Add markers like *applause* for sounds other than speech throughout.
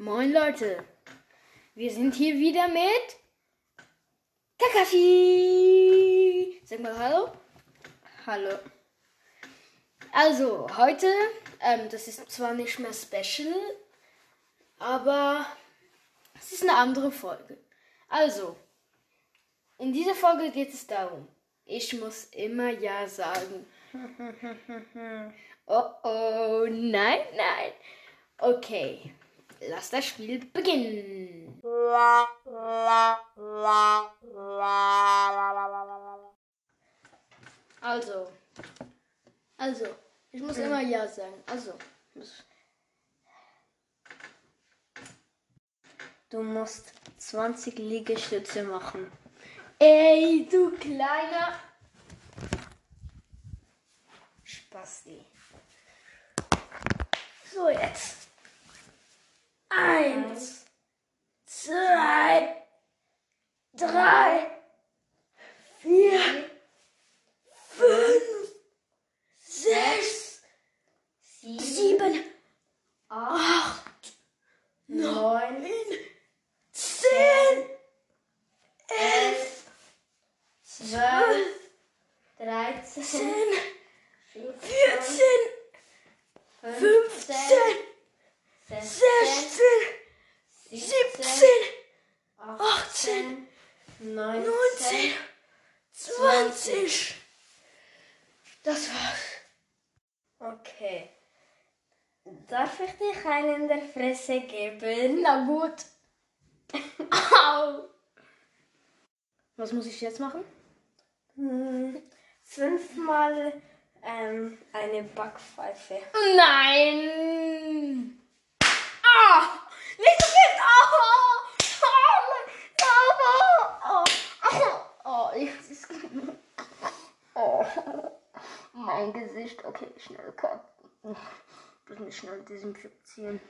Moin Leute, wir sind hier wieder mit Kakashi. Sag mal Hallo. Hallo. Also heute, ähm, das ist zwar nicht mehr Special, aber es ist eine andere Folge. Also, in dieser Folge geht es darum, ich muss immer Ja sagen. *laughs* oh oh, nein, nein. Okay, lass das Spiel beginnen. Also, also, ich muss immer Ja sagen. Also, Du musst 20 Liegestütze machen. ey, du kleiner. Spasti. So, jetzt. Okay. Darf ich dich einen in der Fresse geben? Na gut. Au. Was muss ich jetzt machen? Hm, Fünfmal ähm, eine Backpfeife. Nein! Ah! Nicht so fest! Ah! Ah! Oh, ich, oh, mein Gesicht. Okay, schnell. Ich muss mich schnell desinfizieren.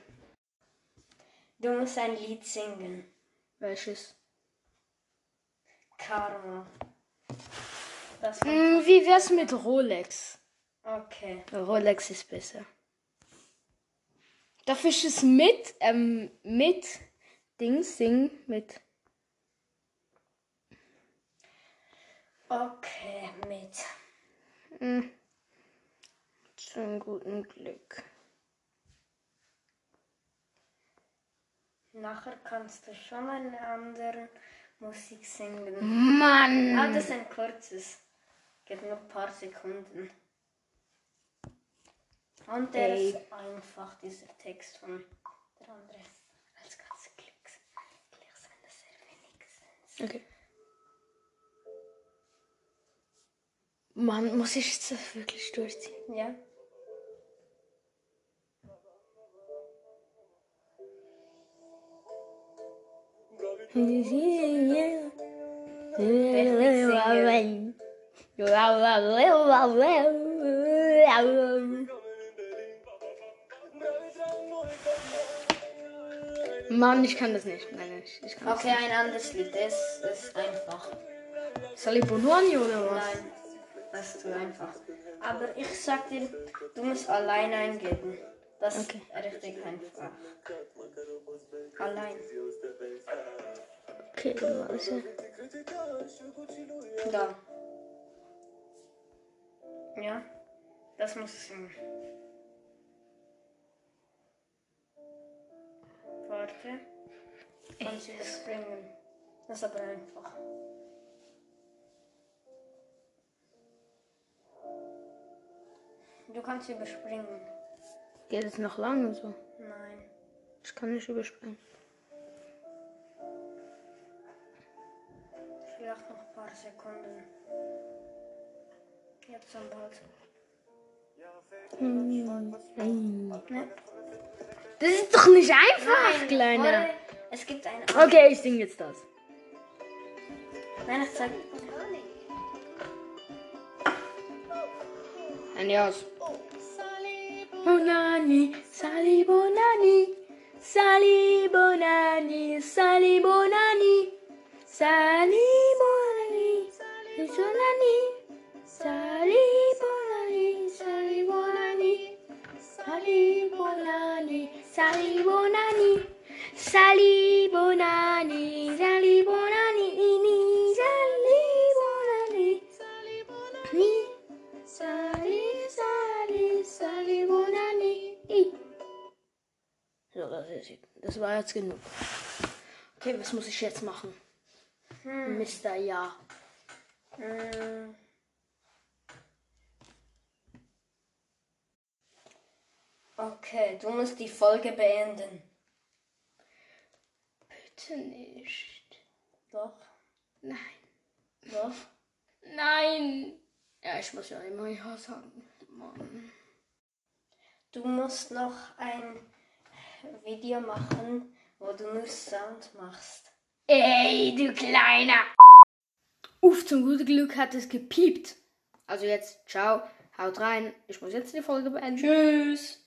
Du musst ein Lied singen. Welches? Karma. Hm, wie wär's mit Rolex? Okay. Rolex ist besser. Darf ich es mit, ähm, mit Dings singen? Mit. Okay, mit. Hm. Zum guten Glück. Nachher kannst du schon eine andere Musik singen. Mann! Ah, das ist ein kurzes. Geht nur ein paar Sekunden. Und der Ey. ist einfach, dieser Text von der andere. Als ganze Klicks. Klicks, wenn das sehr wenig sind. Okay. Mann, muss ich das wirklich durchziehen? Ja. Mann, ich kann das nicht. Nein, nein, ich kann Okay, ein anderes Lied. Das ist einfach. nicht. Sali Bonuani oder was? Nein, das ist zu einfach. Aber ich sag dir, du musst allein eingeben. Das Okay. ist richtig einfach. Allein. Okay, warte. Da. Ja, das muss ich singen. Warte. Kannst du überspringen. Das ist aber einfach. Du kannst überspringen. Geht es noch lange so? Nein. Ich kann nicht überspringen. Vielleicht noch ein paar Sekunden. Jetzt am bald. Ne? Das ist doch nicht einfach, Kleiner. Warte, es gibt ein. Okay, ich sing jetzt das. Nein, ich sag. Adios. Bonani, Sally Bonani, Sally Bonani, Sally Bonani, Sally Bonani, Sally Bonani, Sally Bonani, Sally Bonani, Sally Bonani, Sally Bonani, Sally Bonani. Das, war jetzt genug. Okay, was muss ich jetzt machen? Mr. Ja. Hm. Okay, du musst die Folge beenden. Bitte nicht. Doch, Nein. doch. Nein. Ja, ich muss ja immer Ja sagen. Mann. Du musst noch ein Video machen, wo du nur Sound machst. Ey, du kleiner. Uff, zum guten Glück hat es gepiept. Also jetzt, ciao, haut rein. Ich muss jetzt die Folge beenden. Tschüss.